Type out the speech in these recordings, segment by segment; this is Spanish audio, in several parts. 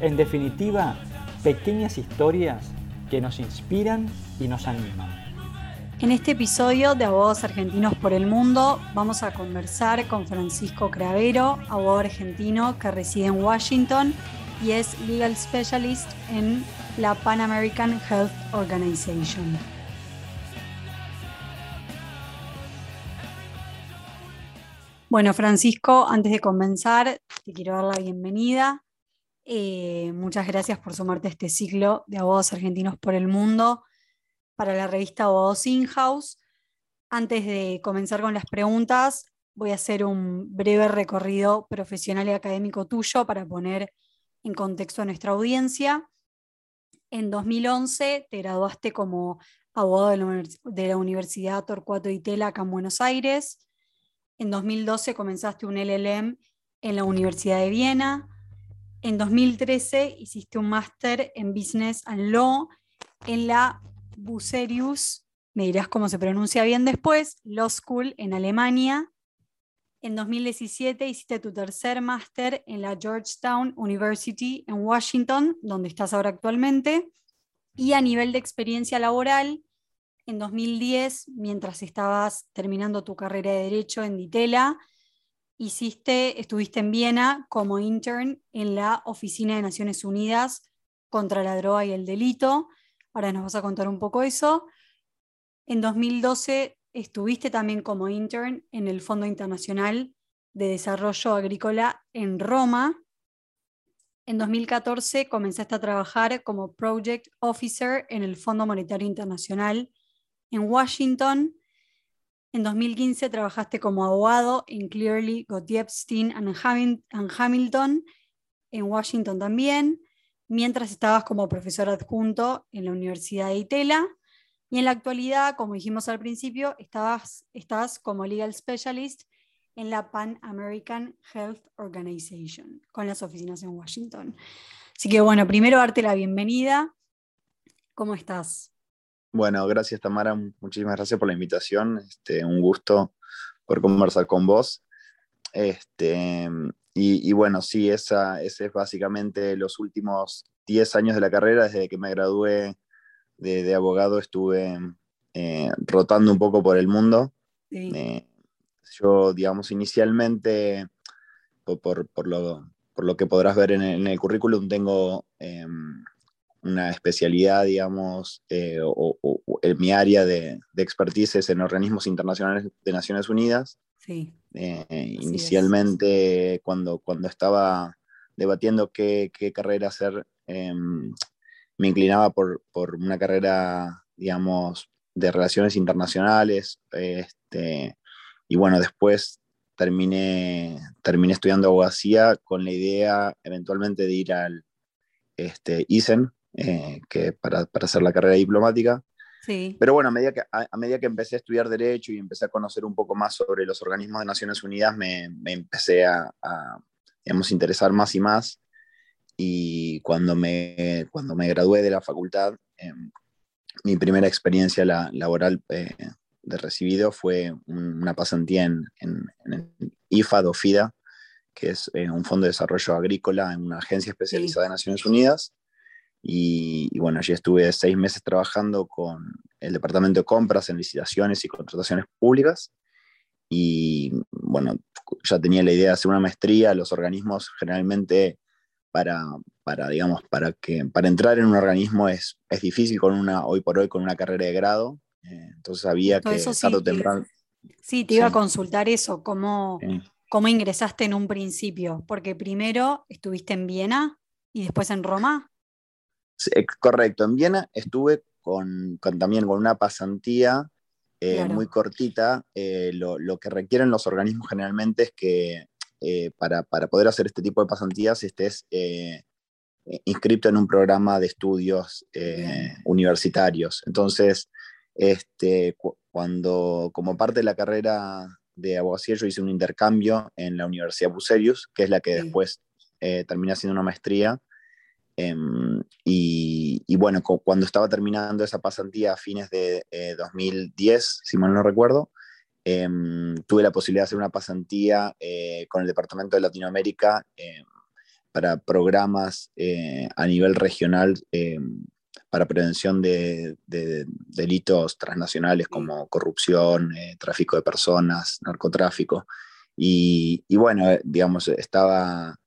En definitiva, pequeñas historias que nos inspiran y nos animan. En este episodio de Abogados Argentinos por el Mundo vamos a conversar con Francisco Cravero, abogado argentino que reside en Washington y es Legal Specialist en la Pan American Health Organization. Bueno, Francisco, antes de comenzar, te quiero dar la bienvenida. Eh, muchas gracias por sumarte a este ciclo de abogados argentinos por el mundo para la revista Abogados In-House. Antes de comenzar con las preguntas, voy a hacer un breve recorrido profesional y académico tuyo para poner en contexto a nuestra audiencia. En 2011 te graduaste como abogado de la, Universidad Torcuato Itela acá en Buenos Aires. En 2012 comenzaste un LLM en la Universidad de Viena. En 2013 hiciste un máster en Business and Law en la Bucerius, me dirás cómo se pronuncia bien después, Law School en Alemania. En 2017 hiciste tu tercer máster en la Georgetown University en Washington, donde estás ahora actualmente. Y a nivel de experiencia laboral, en 2010, mientras estabas terminando tu carrera de Derecho en Ditela, hiciste, estuviste en Viena como intern en la Oficina de Naciones Unidas contra la Droga y el Delito. Ahora nos vas a contar un poco eso. En 2012 estuviste también como intern en el Fondo Internacional de Desarrollo Agrícola en Roma. En 2014 comenzaste a trabajar como Project Officer en el Fondo Monetario Internacional en Washington. En 2015 trabajaste como abogado en Clearly, Gottliebstein and Hamilton en Washington también, mientras estabas como profesor adjunto en la Universidad de Itela. Y en la actualidad, como dijimos al principio, estabas, estás como legal specialist en la Pan American Health Organization, con las oficinas en Washington. Así que bueno, primero darte la bienvenida. ¿Cómo estás? Bueno, gracias Tamara, muchísimas gracias por la invitación. Este, un gusto por conversar con vos. Este, y, bueno, sí, esa, ese es básicamente los últimos 10 años de la carrera, desde que me gradué de, abogado estuve eh, rotando un poco por el mundo. Eh, yo, digamos, inicialmente, por, lo, que podrás ver en el, currículum, tengo em, una especialidad, digamos, eh, o, en mi área de, expertise es en organismos internacionales de Naciones Unidas. Sí. inicialmente, cuando, cuando estaba debatiendo qué, qué carrera hacer, em, me inclinaba por, una carrera, digamos, de relaciones internacionales. Este, y bueno, después terminé, terminé estudiando abogacía con la idea eventualmente de ir al este, ISEN, eh, que para, hacer la carrera diplomática. Sí. Pero bueno, a medida, que, a, medida que empecé a estudiar Derecho y empecé a conocer un poco más sobre los organismos de Naciones Unidas, me, empecé a, a digamos, interesar más y más y cuando me, cuando me gradué de la facultad, em, mi primera experiencia laboral eh, de recibido fue una pasantía en, en, en IFAD o FIDA, que es eh, un fondo de desarrollo agrícola en una agencia especializada de Naciones Unidas. Y, bueno, allí estuve seis meses trabajando con el departamento de compras en licitaciones y contrataciones públicas. Y bueno, ya tenía la idea de hacer una maestría. Los organismos generalmente para, para, digamos, para, que, para entrar en un organismo es, es difícil con una, hoy por hoy con una carrera de grado. Eh, entonces había que sí, temprano. Sí, te iba a consultar eso, cómo, cómo ingresaste en un principio, porque primero estuviste en Viena y después en Roma. Correcto, en Viena estuve con, con, también con una pasantía eh, muy cortita. Eh, lo, lo, que requieren los organismos generalmente es que eh, para, poder hacer este tipo de pasantías estés eh, inscrito en un programa de estudios universitarios. Entonces, este, cuando como parte de la carrera de abogacía yo hice un intercambio en la Universidad Bucerius, que es la que después eh, terminé haciendo una maestría. Em, y, bueno, cuando estaba terminando esa pasantía a fines de 2010, eh, si mal no recuerdo, em, tuve la posibilidad de hacer una pasantía eh, con el Departamento de Latinoamérica em, para programas a nivel regional para prevención de, delitos transnacionales como corrupción, eh, tráfico de personas, narcotráfico. Y, bueno, eh, digamos, estaba,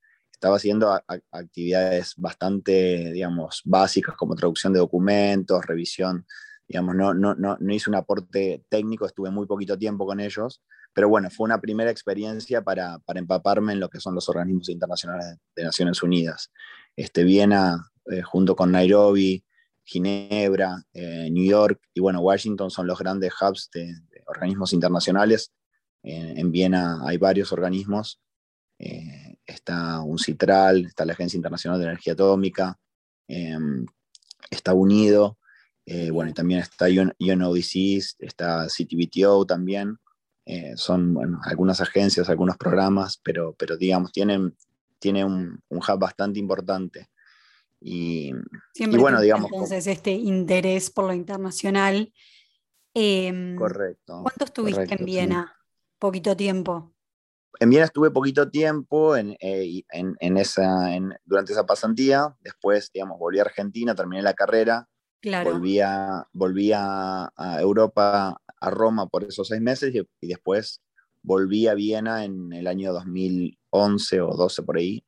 estaba haciendo actividades bastante, digamos, básicas como traducción de documentos, revisión, digamos, no, no, no, no hice un aporte técnico, estuve muy poquito tiempo con ellos, pero bueno, fue una primera experiencia para, para empaparme en lo que son los organismos internacionales de Naciones Unidas. Este, Viena, eh, junto con Nairobi, Ginebra, eh, New York y bueno, Washington son los grandes hubs de, organismos internacionales. en Viena hay varios organismos. Eh, está UNCITRAL, está la Agencia Internacional de Energía Atómica, em, está UNIDO, eh, bueno, y también está UNODC, está CTBTO también. son algunas agencias, algunos programas, pero, pero digamos, tienen, tiene un, un hub bastante importante. Y, bueno, digamos. Entonces, este interés por lo internacional. Em, correcto. ¿Cuánto estuviste en Viena? Poquito tiempo. En Viena estuve poquito tiempo en, eh, esa, durante esa pasantía. Después, digamos, volví a Argentina, terminé la carrera. Claro. Volví, a, a, Europa, a Roma por esos seis meses y, y después volví a Viena en el año 2011 o 12 por ahí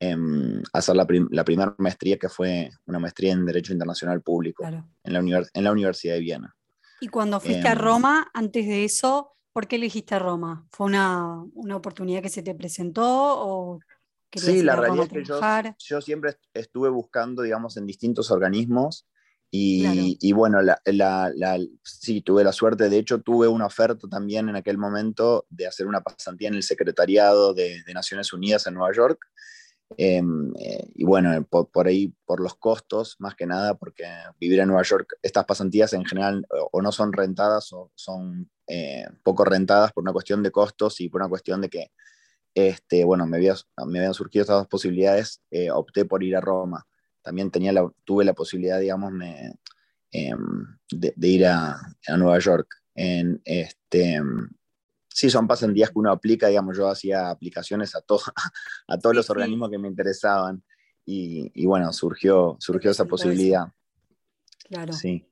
Em, hacer la, primera maestría, que fue una maestría en Derecho Internacional Público en, la en la Universidad de Viena. Y cuando fuiste a em, Roma, antes de eso, ¿por qué elegiste Roma? ¿Fue una, una oportunidad que se te presentó o Sí, la realidad es que yo, yo, siempre estuve buscando, digamos, en distintos organismos y, y bueno, la, la, la, sí, tuve la suerte, de hecho tuve una oferta también en aquel momento de hacer una pasantía en el Secretariado de, de Naciones Unidas en Nueva York Em, eh, y bueno, por, ahí, por los costos, más que nada, porque vivir en Nueva York, estas pasantías en general o, no son rentadas o son eh, poco rentadas por una cuestión de costos y por una cuestión de que, este, bueno, me, me habían surgido estas dos posibilidades, eh, opté por ir a Roma. También tenía la, tuve la posibilidad, digamos, em, de, de, ir a, a, Nueva York. En, este, sí son pasantías que uno aplica, digamos, yo hacía aplicaciones a, a todos los organismos que me interesaban y, bueno, surgió, surgió esa posibilidad. Claro. Sí.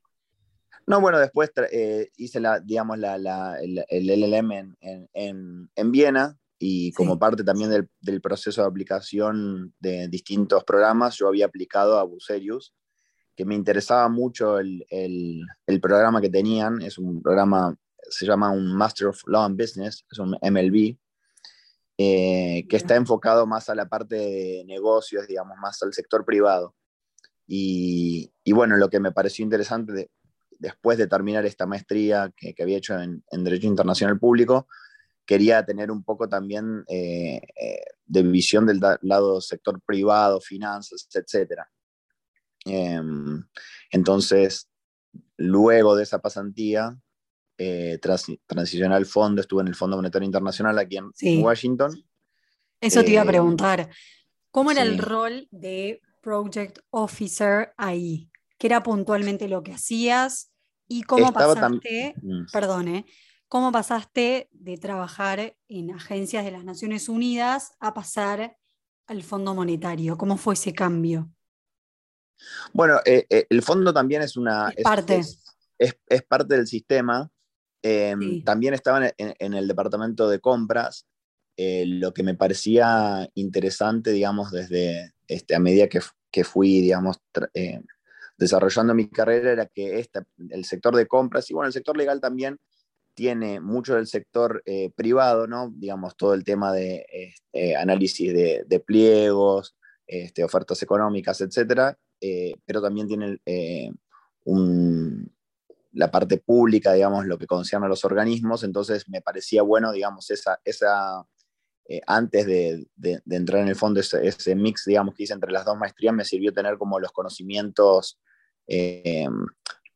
No, bueno, después eh, hice la, digamos, la, el, LLM en, en, Viena y como parte también del, del, proceso de aplicación de distintos programas, yo había aplicado a Bucerius, que me interesaba mucho el, el, el programa que tenían, es un programa se llama un Master of Law and Business, es un MLB, eh, que está enfocado más a la parte de negocios, digamos, más al sector privado. Y, bueno, lo que me pareció interesante después de terminar esta maestría que, había hecho en, Derecho Internacional Público, quería tener un poco también eh, eh, de visión del lado sector privado, finanzas, etc. Em, entonces, luego de esa pasantía, eh, transicioné al fondo, estuve en el Fondo Monetario Internacional aquí en Washington. Eso te iba a preguntar. ¿Cómo era el rol de Project Officer ahí? ¿Qué era puntualmente lo que hacías? ¿Y cómo pasaste, mm. perdone, cómo pasaste de trabajar en agencias de las Naciones Unidas a pasar al Fondo Monetario? ¿Cómo fue ese cambio? Bueno, eh, eh, el fondo también es una... parte. es, parte del sistema. Em, también estaba en, el departamento de compras, eh, lo que me parecía interesante, digamos, desde este, a medida que, que fui, digamos, eh, desarrollando mi carrera, era que esta, el sector de compras, y bueno, el sector legal también tiene mucho del sector eh, privado, ¿no? Digamos, todo el tema de este, análisis de, pliegos, este, ofertas económicas, etcétera, pero también tiene un, la parte pública, digamos, lo que concierne a los organismos, entonces me parecía bueno, digamos, esa, eh, antes de, entrar en el fondo, ese, mix, digamos, que hice entre las dos maestrías, me sirvió tener como los conocimientos eh,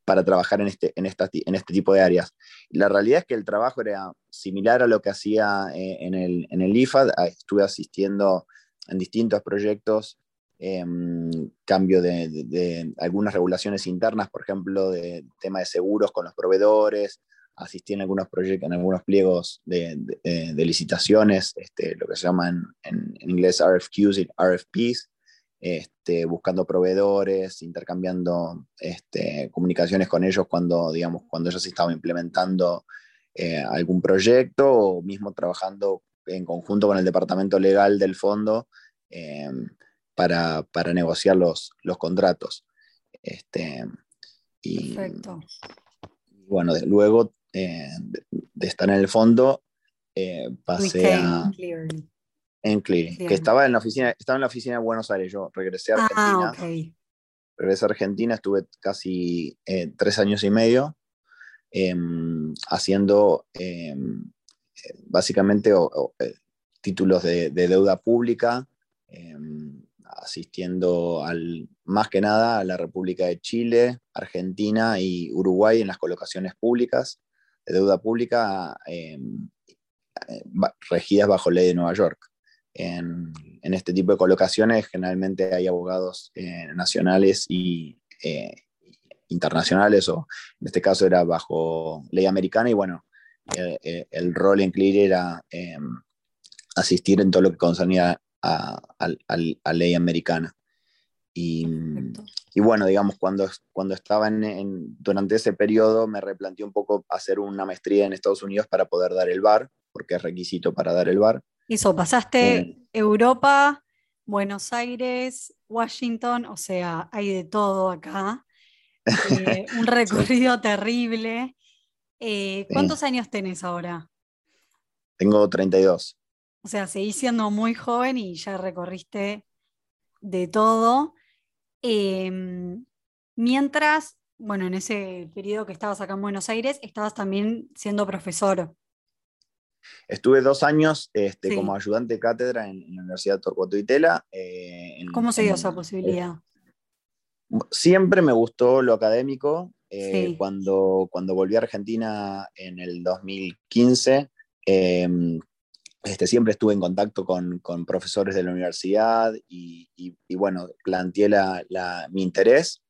para trabajar en este, en, este tipo de áreas. la realidad es que el trabajo era similar a lo que hacía eh, en, el, IFAD. Ah, estuve asistiendo en distintos proyectos, cambio de, algunas regulaciones internas, por ejemplo, de tema de seguros con los proveedores, asistí en algunos proyectos, en algunos pliegos de, licitaciones, este, lo que se llama en, en, inglés RFQs y RFPs, este, buscando proveedores, intercambiando este, comunicaciones con ellos cuando, digamos, cuando ellos estaban implementando eh, algún proyecto o mismo trabajando en conjunto con el departamento legal del fondo em, para, para, negociar los, los contratos. Este, y, Perfecto. Bueno, luego eh, de, estar en el fondo, eh, pasé a... En Clearing, que estaba en, la oficina, estaba en la oficina de Buenos Aires. Yo regresé a ah, Argentina. Regresé a Argentina, estuve casi eh, tres años y medio em, haciendo em, básicamente títulos de, de, deuda pública, em, asistiendo al, más que nada a la República de Chile, Argentina y Uruguay en las colocaciones públicas deuda pública em, eh, regidas bajo ley de Nueva York. En, este tipo de colocaciones generalmente hay abogados eh, nacionales y eh, internacionales, o en este caso era bajo ley americana, y bueno, el rol en CLEAR era em, asistir en todo lo que concernía a, a ley americana. Y, y bueno, digamos, cuando, cuando estaba en, durante ese periodo me replanteé un poco hacer una maestría en Estados Unidos para poder dar el bar, porque es requisito para dar el bar. Eso, pasaste eh, Europa, Buenos Aires, Washington, o sea, hay de todo acá. Eh, un recorrido terrible. Eh, ¿Cuántos años tenés ahora? Tengo 32. O sea, seguís siendo muy joven y ya recorriste de todo. Em, mientras, bueno, en ese periodo que estabas acá en Buenos Aires, estabas también siendo profesor. Estuve dos años este, como ayudante de cátedra en, la Universidad de Torcuato y Tela. Eh, ¿Cómo se dio esa posibilidad? siempre me gustó lo académico. Eh, cuando, cuando volví a Argentina en el 2015, este, siempre estuve en contacto con, profesores de la universidad y, bueno, planteé mi interés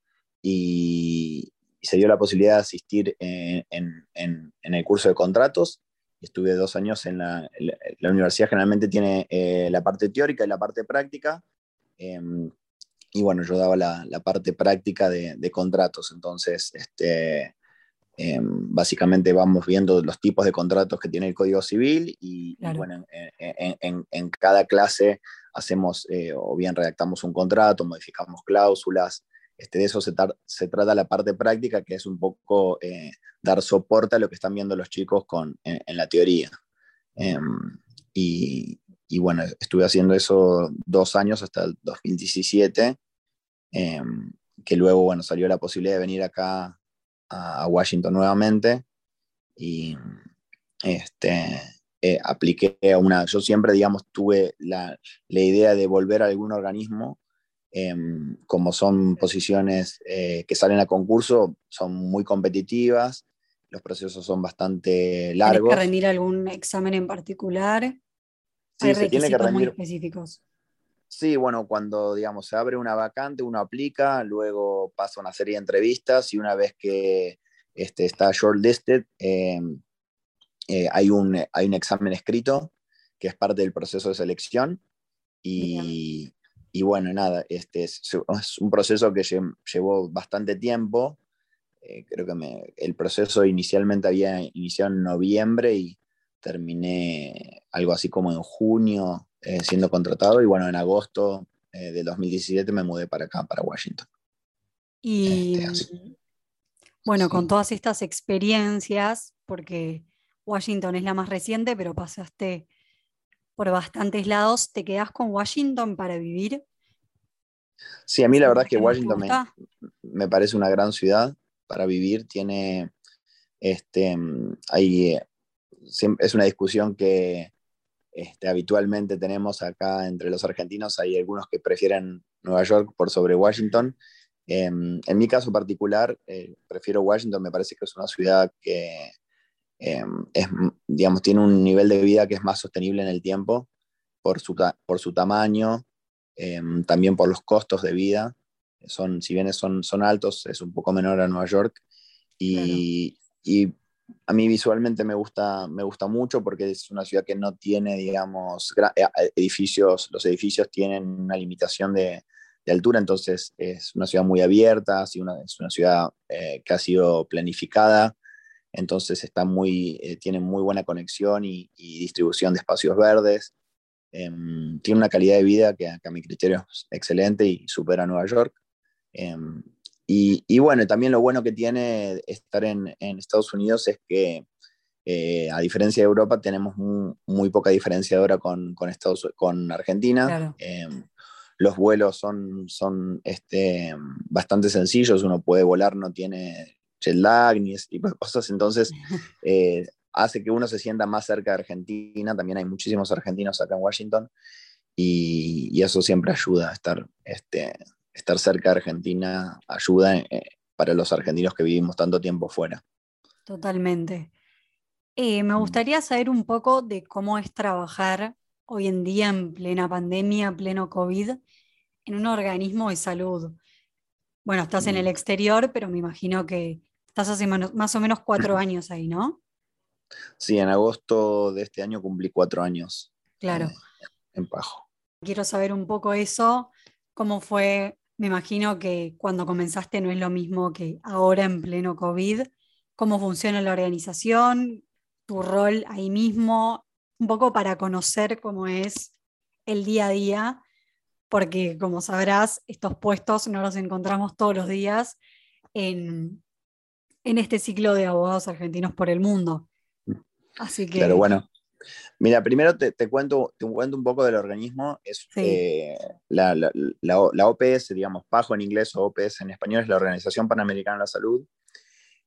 y, se dio la posibilidad de asistir en, el curso de contratos. Estuve dos años en la, la, universidad, generalmente tiene eh, la parte teórica y la parte práctica. Em, y bueno, yo daba la, parte práctica de, de, contratos, entonces este, Em, básicamente vamos viendo los tipos de contratos que tiene el Código Civil y, bueno, en, cada clase hacemos eh, o bien redactamos un contrato, modificamos cláusulas. Este, de eso se, se trata la parte práctica, que es un poco eh, dar soporte a lo que están viendo los chicos con, en, la teoría. Em, y, y, bueno, estuve haciendo eso dos años hasta el 2017, em, que luego, bueno, salió la posibilidad de venir acá a, Washington nuevamente y este, eh, apliqué a una, yo siempre, digamos, tuve la, la idea de volver a algún organismo, em, como son posiciones eh, que salen a concurso, son muy competitivas, los procesos son bastante largos. ¿Tienes que rendir algún examen en particular? Sí, se tiene que rendir, muy específicos. Sí, bueno, cuando digamos se abre una vacante, uno aplica, luego pasa una serie de entrevistas y una vez que este, está shortlisted, em, eh, hay, un, hay un examen escrito que es parte del proceso de selección y, y bueno, nada, este es, un proceso que llevó bastante tiempo. Eh, creo que el proceso inicialmente había iniciado en noviembre y terminé algo así como en junio eh, siendo contratado y bueno, en agosto eh, de 2017 me mudé para acá, para Washington. Y este, bueno, con todas estas experiencias, porque Washington es la más reciente, pero pasaste por bastantes lados, ¿te quedas con Washington para vivir? Sí, a mí la verdad es que Washington me, me, parece una gran ciudad para vivir. Tiene, este, hay, es una discusión que este, habitualmente tenemos acá entre los argentinos, hay algunos que prefieren Nueva York por sobre Washington. Em, en mi caso particular, eh, prefiero Washington, me parece que es una ciudad que em, es, digamos, tiene un nivel de vida que es más sostenible en el tiempo por su, por su tamaño, em, también por los costos de vida. Son, si bien son, son altos, es un poco menor a Nueva York. Y, y a mí visualmente me gusta, me gusta mucho porque es una ciudad que no tiene, digamos, eh, edificios, los edificios tienen una limitación de, altura, entonces es una ciudad muy abierta, una, es una ciudad eh, que ha sido planificada, entonces está muy, eh, tiene muy buena conexión y, distribución de espacios verdes. Em, tiene una calidad de vida que, a mi criterio es excelente y supera a Nueva York. Y, bueno, también lo bueno que tiene estar en, Estados Unidos es que, eh, a diferencia de Europa, tenemos muy, poca diferencia ahora con, con, Estados, con Argentina. Em, los vuelos son, son este, bastante sencillos, uno puede volar, no tiene jet lag ni ese tipo de cosas, entonces eh, hace que uno se sienta más cerca de Argentina. También hay muchísimos argentinos acá en Washington y, y eso siempre ayuda a estar este, estar cerca de Argentina ayuda eh, para los argentinos que vivimos tanto tiempo fuera. Totalmente. Eh, me mm. gustaría saber un poco de cómo es trabajar hoy en día en plena pandemia, pleno COVID, en un organismo de salud. Bueno, estás en el mm. exterior, pero me imagino que estás hace más o menos cuatro años ahí, ¿no? Sí, en agosto de este año cumplí cuatro años. Claro. Eh, en Pajo. Quiero saber un poco eso, cómo fue me imagino que cuando comenzaste no es lo mismo que ahora en pleno COVID. ¿Cómo funciona la organización? ¿Tu rol ahí mismo? Un poco para conocer cómo es el día a día, porque como sabrás, estos puestos no los encontramos todos los días en, este ciclo de abogados argentinos por el mundo. Así que... Bueno, Mira, primero te, cuento, te cuento un poco del organismo. Es, eh, la, la, OPS, digamos, PAJO en inglés o OPS en español, es la Organización Panamericana de la Salud.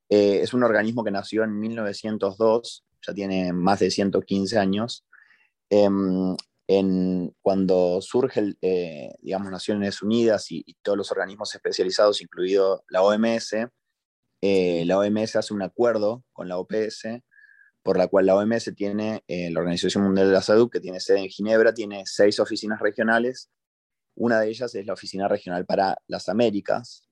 Eh, es un organismo que nació en 1902, ya tiene más de 115 años. Em, en, cuando surge, eh, digamos, Naciones Unidas y, y, todos los organismos especializados, incluido la OMS, la OMS hace un acuerdo con la OPS por la cual la OMS tiene, eh, la Organización Mundial de la Salud, que tiene sede en Ginebra, tiene seis oficinas regionales. Una de ellas es la Oficina Regional para las Américas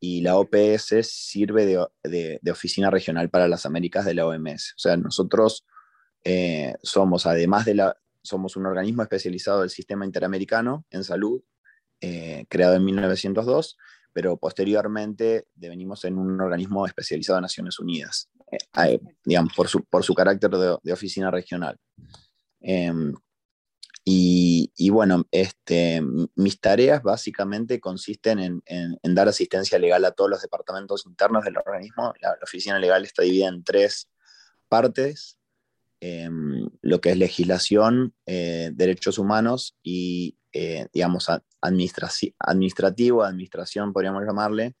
y la OPS sirve de, de, Oficina Regional para las Américas de la OMS. O sea, nosotros eh, somos, además de la, somos un organismo especializado del Sistema Interamericano en Salud, eh, creado en 1902, pero posteriormente devenimos en un organismo especializado de Naciones Unidas. Eh, digamos, por su, por su carácter de, oficina regional. Em, y, bueno, este, mis tareas básicamente consisten en, en, dar asistencia legal a todos los departamentos internos del organismo. La, oficina legal está dividida en tres partes, em, lo que es legislación, eh, derechos humanos y, eh, digamos, administrativo, administración, podríamos llamarle,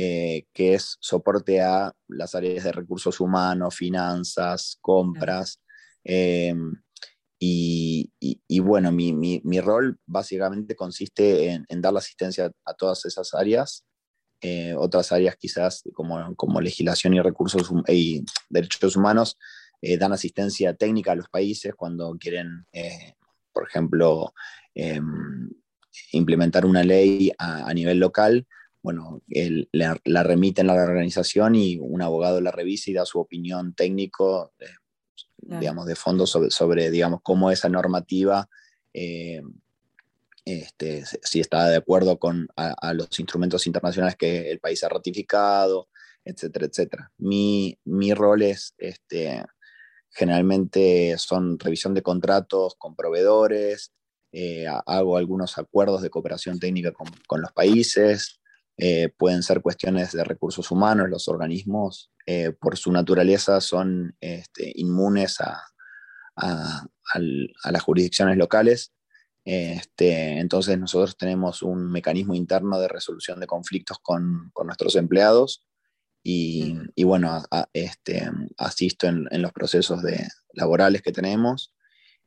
eh, que es soporte a las áreas de recursos humanos, finanzas, compras. Eh, y, bueno, mi, mi, rol básicamente consiste en, dar la asistencia a todas esas áreas. Eh, otras áreas quizás como, como legislación y recursos y derechos humanos dan asistencia técnica a los países cuando quieren, por ejemplo, em, implementar una ley a nivel local bueno, la, remite en la organización y un abogado la revisa y da su opinión técnico, eh, digamos, de fondo sobre, sobre, digamos, cómo esa normativa, eh, este, si está de acuerdo con a, los instrumentos internacionales que el país ha ratificado, etcétera, etcétera. Mi, mi rol es, este, generalmente son revisión de contratos con proveedores, eh, hago algunos acuerdos de cooperación técnica con, con los países, eh, pueden ser cuestiones de recursos humanos, los organismos eh, por su naturaleza son este, inmunes a, las jurisdicciones locales. Este, entonces nosotros tenemos un mecanismo interno de resolución de conflictos con, nuestros empleados y, bueno, este, asisto en, los procesos de, laborales que tenemos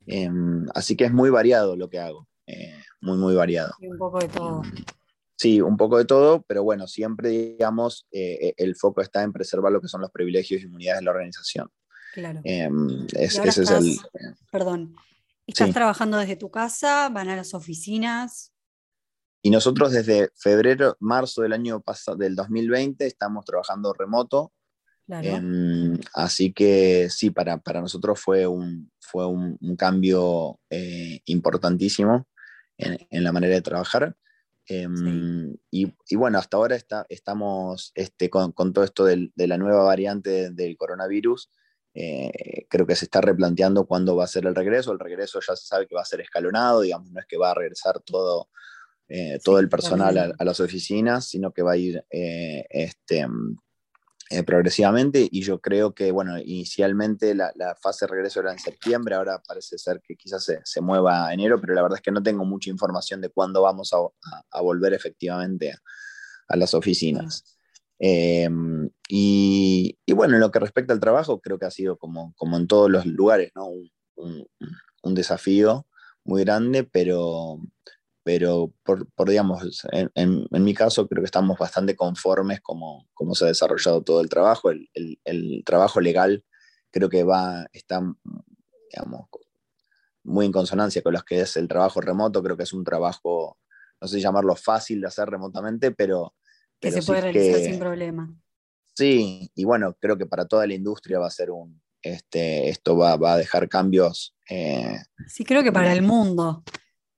Em, así que es muy variado lo que hago, eh, muy, muy variado. Y un poco de todo. Em, sí, un poco de todo, pero bueno, siempre, digamos, eh, el foco está en preservar lo que son los privilegios y inmunidades de la organización. Claro. Em, ese es el... Perdón, ¿estás trabajando desde tu casa? ¿Van a las oficinas? Y nosotros desde febrero, marzo del año pasado, del 2020, estamos trabajando remoto. Em, así que sí, para, para, nosotros fue un, fue un, cambio eh, importantísimo en, en, la manera de trabajar. Em, y, y, bueno, hasta ahora está, estamos este, con, con, todo esto del, de la nueva variante del coronavirus. Eh, creo que se está replanteando cuándo va a ser el regreso. El regreso ya se sabe que va a ser escalonado, digamos, no es que va a regresar todo eh, todo el personal a, las oficinas, sino que va a ir eh, este, eh, progresivamente y yo creo que, bueno, inicialmente la, fase de regreso era en septiembre, ahora parece ser que quizás se, mueva a enero, pero la verdad es que no tengo mucha información de cuándo vamos a, volver efectivamente a, las oficinas. Em, y, bueno, en lo que respecta al trabajo, creo que ha sido como, como en todos los lugares, ¿no? un, un desafío muy grande, pero, pero por, por digamos, en, en, mi caso creo que estamos bastante conformes como, como se ha desarrollado todo el trabajo. El, el, el, trabajo legal creo que va, está, digamos, muy en consonancia con lo que es el trabajo remoto. Creo que es un trabajo, no sé llamarlo fácil de hacer remotamente, pero... Que se puede realizar sin problema. Sí, y bueno, creo que para toda la industria va a ser un, este, esto va, va a dejar cambios. Eh, sí, creo que para el mundo.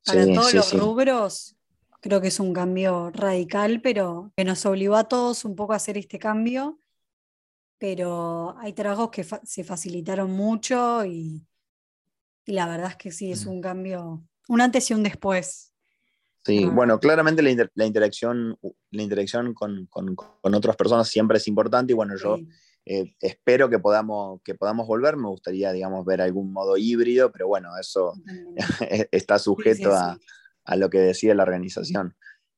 Para todos los rubros, creo que es un cambio radical, pero que nos obligó a todos un poco a hacer este cambio. Pero hay trabajos que se facilitaron mucho y, la verdad es que sí, es mm. un cambio, un antes y un después. Sí, bueno, claramente la, interacción, la interacción con, otras personas siempre es importante y bueno, yo eh, espero que podamos, que podamos volver. Me gustaría, digamos, ver algún modo híbrido, pero bueno, eso está sujeto A, lo que decide la organización.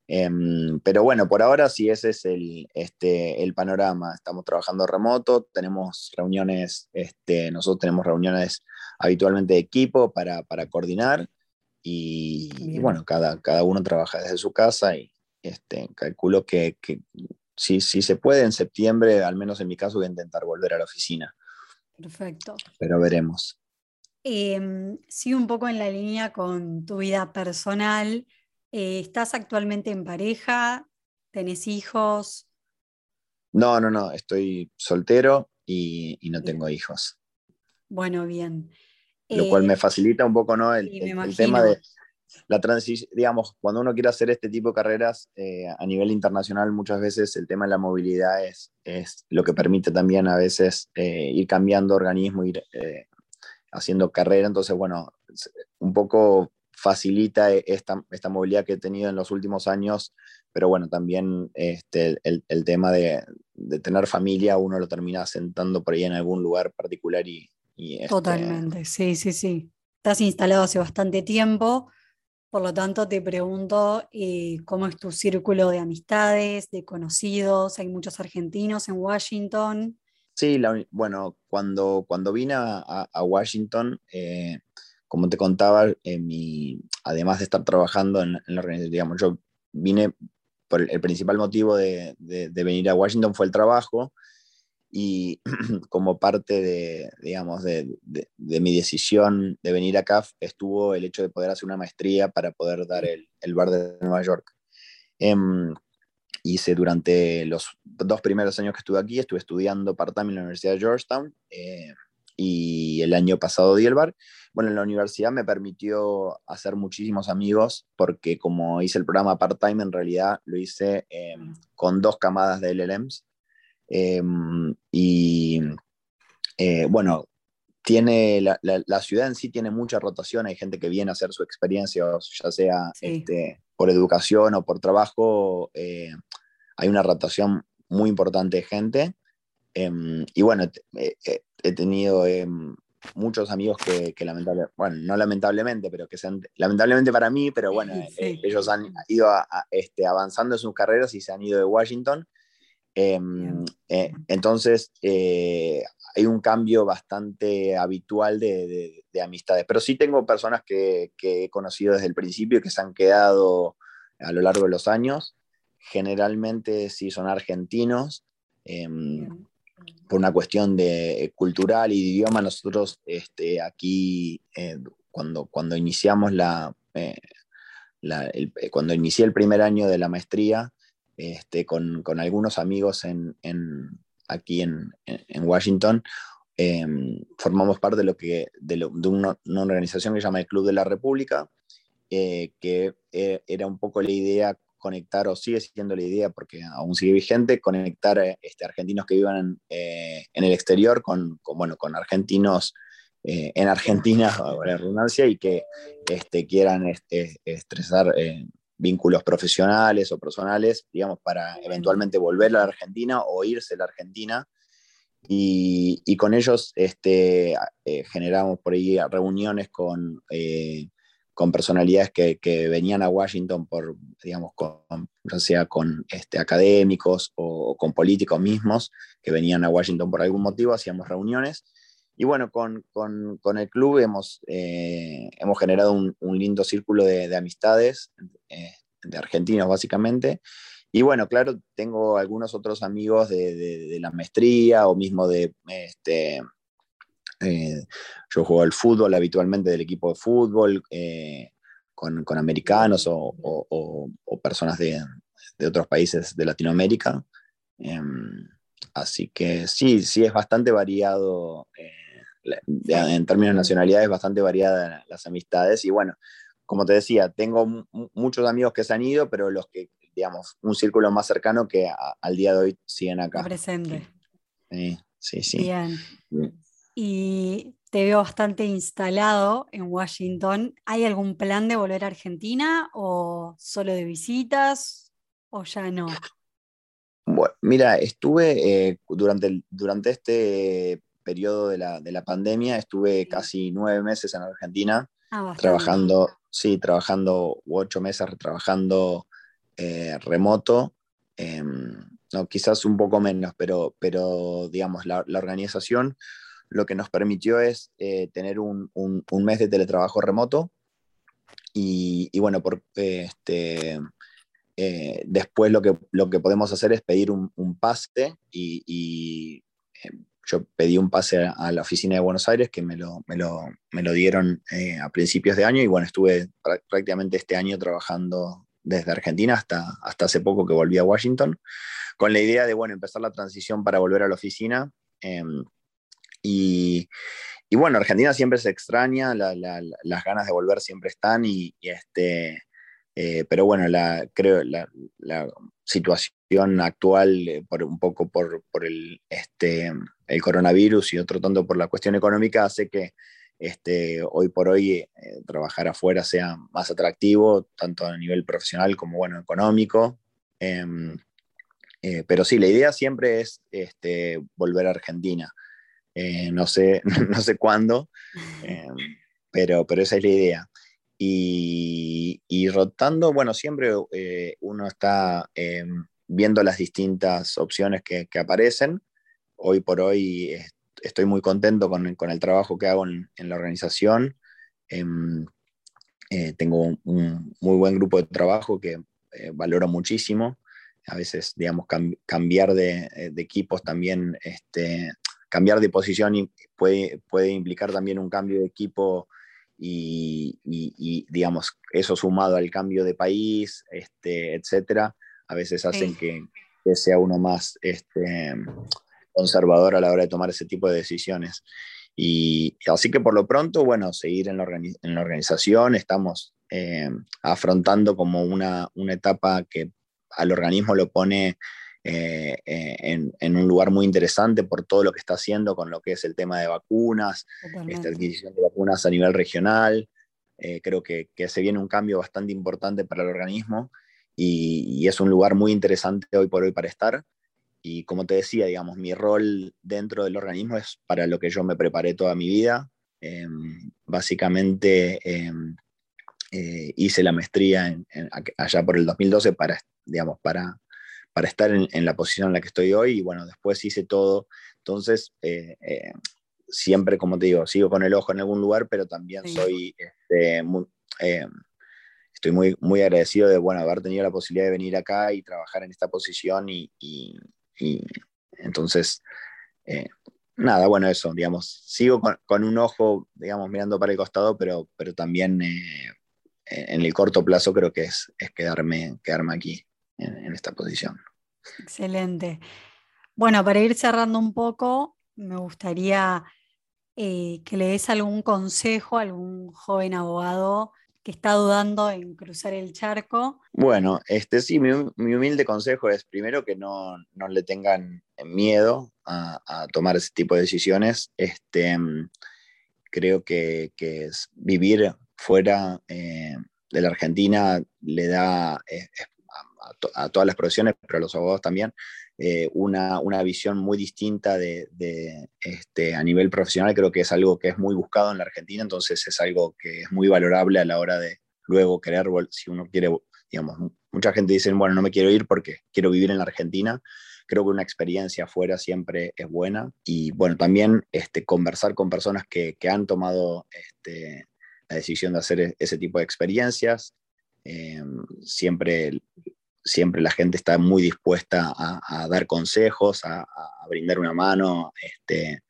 Em, pero bueno, por ahora sí ese es el, este, el panorama. Estamos trabajando remoto, tenemos reuniones, este, nosotros tenemos reuniones habitualmente de equipo para, coordinar y, bueno, cada, cada uno trabaja desde su casa y este, calculo que, que si, se puede en septiembre, al menos en mi caso, voy a intentar volver a la oficina. Perfecto. Pero veremos. Eh, sí, un poco en la línea con tu vida personal. Eh, ¿Estás actualmente en pareja? ¿Tenés hijos? No, no, no. Estoy soltero y, no tengo hijos. Bueno, bien. Lo cual me eh, facilita un poco, ¿no? el tema de, la transición, digamos, cuando uno quiere hacer este tipo de carreras eh, a nivel internacional, muchas veces el tema de la movilidad es, es lo que permite también a veces eh, ir cambiando organismo, ir eh, haciendo carrera. Entonces, bueno, un poco facilita esta, esta, movilidad que he tenido en los últimos años, pero bueno, también este, el, el tema de, de, tener familia, uno lo termina sentando por ahí en algún lugar particular y... y este, Totalmente, sí, sí, sí. Estás instalado hace bastante tiempo por lo tanto, te pregunto eh, cómo es tu círculo de amistades, de conocidos. Hay muchos argentinos en Washington. Sí, bueno, cuando, cuando vine a, Washington, eh, como te contaba, mi, además de estar trabajando en, la organización, digamos, yo vine por el, principal motivo de, de, venir a Washington fue el trabajo y como parte de, digamos, de, mi decisión de venir acá estuvo el hecho de poder hacer una maestría para poder dar el, el bar de Nueva York. Em, hice durante los dos primeros años que estuve aquí, estuve estudiando part-time en la Universidad de Georgetown eh, y el año pasado di el bar. Bueno, en la universidad me permitió hacer muchísimos amigos porque como hice el programa part-time, en realidad lo hice em, con dos camadas de LLMs Em, y eh, bueno, tiene la, la, ciudad en sí tiene mucha rotación, hay gente que viene a hacer su experiencia, ya sea este, por educación o por trabajo, eh, hay una rotación muy importante de gente. Em, y bueno, he tenido em, muchos amigos que, que lamentablemente, bueno, no lamentablemente, pero que se han, lamentablemente para mí, pero bueno, eh, ellos han ido este, avanzando en sus carreras y se han ido de Washington Em, eh, entonces, eh, hay un cambio bastante habitual de, amistades. Pero sí tengo personas que, he conocido desde el principio y que se han quedado a lo largo de los años. Generalmente sí son argentinos. Em, por una cuestión de cultural y de idioma, nosotros este, aquí, eh, cuando, cuando iniciamos la, cuando inicié el primer año de la maestría, este, con, algunos amigos en, aquí en, Washington, em, formamos parte de, lo que, de, una, organización que se llama el Club de la República, eh, que eh, era un poco la idea conectar, o sigue siendo la idea, porque aún sigue vigente, conectar eh, este, argentinos que vivan en, el exterior con, bueno, con argentinos en Argentina, la redundancia, y que este, quieran este, estresar vínculos profesionales o personales, digamos, para eventualmente volver a la Argentina o irse a la Argentina. Y, con ellos este, eh, generamos por ahí reuniones con, eh, con personalidades que, venían a Washington por, digamos, con, ya sea con este, académicos o, con políticos mismos que venían a Washington por algún motivo, hacíamos reuniones. Y bueno, con, con, el club hemos, eh, hemos generado un, un, lindo círculo de, de amistades eh, de argentinos básicamente. Y bueno, claro, tengo algunos otros amigos de, de, la maestría o mismo de, este, eh, yo juego al fútbol habitualmente del equipo de fútbol con, con, americanos o, o, o personas de, de, otros países de Latinoamérica. Em, así que sí, sí es bastante variado en términos de nacionalidad es bastante variada las amistades y bueno, como te decía, tengo muchos amigos que se han ido, pero los que, digamos, un círculo más cercano que al día de hoy siguen acá. Presente. Sí, sí, sí. Bien. Y te veo bastante instalado en Washington. ¿Hay algún plan de volver a Argentina o solo de visitas o ya no? Bueno, mira, estuve eh, durante, durante este periodo de la, de la pandemia estuve casi nueve meses en Argentina ah, trabajando, sí, trabajando ocho meses trabajando eh, remoto. Em, no, quizás un poco menos, pero, pero digamos, la, la organización lo que nos permitió es eh, tener un, un, un, mes de teletrabajo remoto y, y bueno, por, este, eh, después lo que, lo que podemos hacer es pedir un, un pase y, y yo pedí un pase a, la oficina de Buenos Aires que me lo, me lo, me lo dieron eh, a principios de año y bueno, estuve prácticamente este año trabajando desde Argentina hasta, hasta hace poco que volví a Washington, con la idea de, bueno, empezar la transición para volver a la oficina. Em, y, y, bueno, Argentina siempre se extraña, las ganas de volver siempre están y, este, eh, pero bueno, la, creo la, la situación actual, eh, por, un poco por, por el, este, el coronavirus y otro tanto por la cuestión económica, hace que este, hoy por hoy eh, trabajar afuera sea más atractivo, tanto a nivel profesional como bueno, económico. Em, eh, pero sí, la idea siempre es este, volver a Argentina. Eh, no, sé, no sé cuándo, em, pero, pero esa es la idea. Y, rotando, bueno, siempre uno está em, viendo las distintas opciones que aparecen hoy por hoy estoy muy contento con, el trabajo que hago en, la organización. Em, eh, tengo un, muy buen grupo de trabajo que eh, valoro muchísimo. A veces, digamos, cambiar de, equipos también, este, cambiar de posición puede, puede implicar también un cambio de equipo y, digamos, eso sumado al cambio de país, este, etcétera, a veces hacen que, que, sea uno más este, conservador a la hora de tomar ese tipo de decisiones. Y así que por lo pronto, bueno, seguir en la, organización, estamos eh, afrontando como una, etapa que al organismo lo pone eh, eh, en, un lugar muy interesante por todo lo que está haciendo con lo que es el tema de vacunas, esta adquisición de vacunas a nivel regional. creo que, se viene un cambio bastante importante para el organismo y, y, es un lugar muy interesante hoy por hoy para estar. Y como te decía, digamos, mi rol dentro del organismo es para lo que yo me preparé toda mi vida. Em, básicamente em, eh, hice la maestría allá por el 2012 para, digamos, para, para estar en, la posición en la que estoy hoy y bueno, después hice todo. Entonces, eh, eh, siempre, como te digo, sigo con el ojo en algún lugar, pero también soy, este, muy, estoy muy, muy agradecido de, bueno, haber tenido la posibilidad de venir acá y trabajar en esta posición y, y, entonces, nada, bueno, eso, digamos, sigo con, un ojo, digamos, mirando para el costado, pero, pero también en el corto plazo creo que es, es quedarme, quedarme aquí en, esta posición. Excelente. Bueno, para ir cerrando un poco, me gustaría eh, que le des algún consejo a algún joven abogado que está dudando en cruzar el charco. Bueno, este sí, mi, humilde consejo es primero que no, le tengan miedo a, tomar ese tipo de decisiones. Este, creo que, que es vivir fuera eh, de la Argentina le da eh, a, todas las profesiones, pero a los abogados también, eh, una, visión muy distinta de, este, a nivel profesional. Creo que es algo que es muy buscado en la Argentina, entonces es algo que es muy valorable a la hora de luego querer, si uno quiere, digamos, mucha gente dice, bueno, no me quiero ir porque quiero vivir en la Argentina. Creo que una experiencia afuera siempre es buena y bueno, también este, conversar con personas que, han tomado este, la decisión de hacer e-, ese tipo de experiencias. Eh, siempre, siempre la gente está muy dispuesta a, dar consejos, a, brindar una mano este,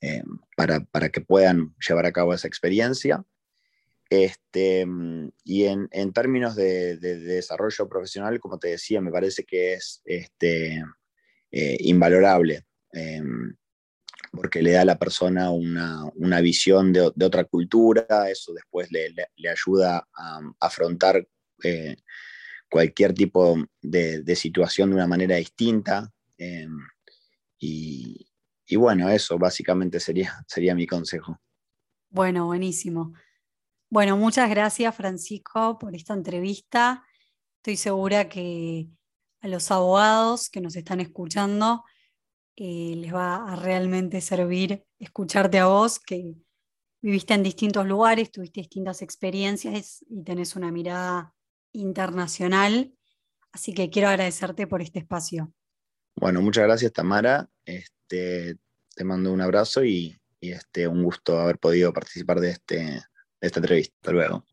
eh, para, que puedan llevar a cabo esa experiencia. Este, y en, términos de, desarrollo profesional, como te decía, me parece que es este, eh, invalorable porque le da a la persona una, visión de, otra cultura, eso después le, ayuda a, afrontar eh, cualquier tipo de, situación de una manera distinta. Em, y, bueno, eso básicamente sería, sería mi consejo. Bueno, buenísimo. Bueno, muchas gracias Francisco por esta entrevista. Estoy segura que a los abogados que nos están escuchando eh, les va a realmente servir escucharte a vos, que viviste en distintos lugares, tuviste distintas experiencias y tenés una mirada internacional. Así que quiero agradecerte por este espacio. Bueno, muchas gracias Tamara. Este, te mando un abrazo y, este, un gusto haber podido participar de, este, de esta entrevista. Hasta luego.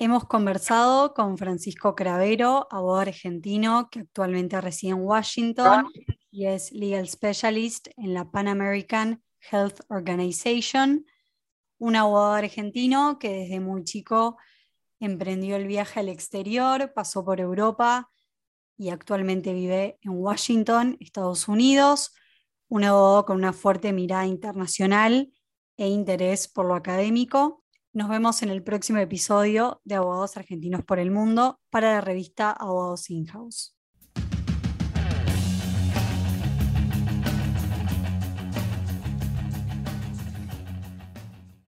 Hemos conversado con Francisco Cravero, abogado argentino que actualmente reside en Washington y es Legal Specialist en la Pan American Health Organization, un abogado argentino que desde muy chico emprendió el viaje al exterior, pasó por Europa y actualmente vive en Washington, Estados Unidos, un abogado con una fuerte mirada internacional e interés por lo académico. Nos vemos en el próximo episodio de Abogados Argentinos por el Mundo para la revista Abogados In-House.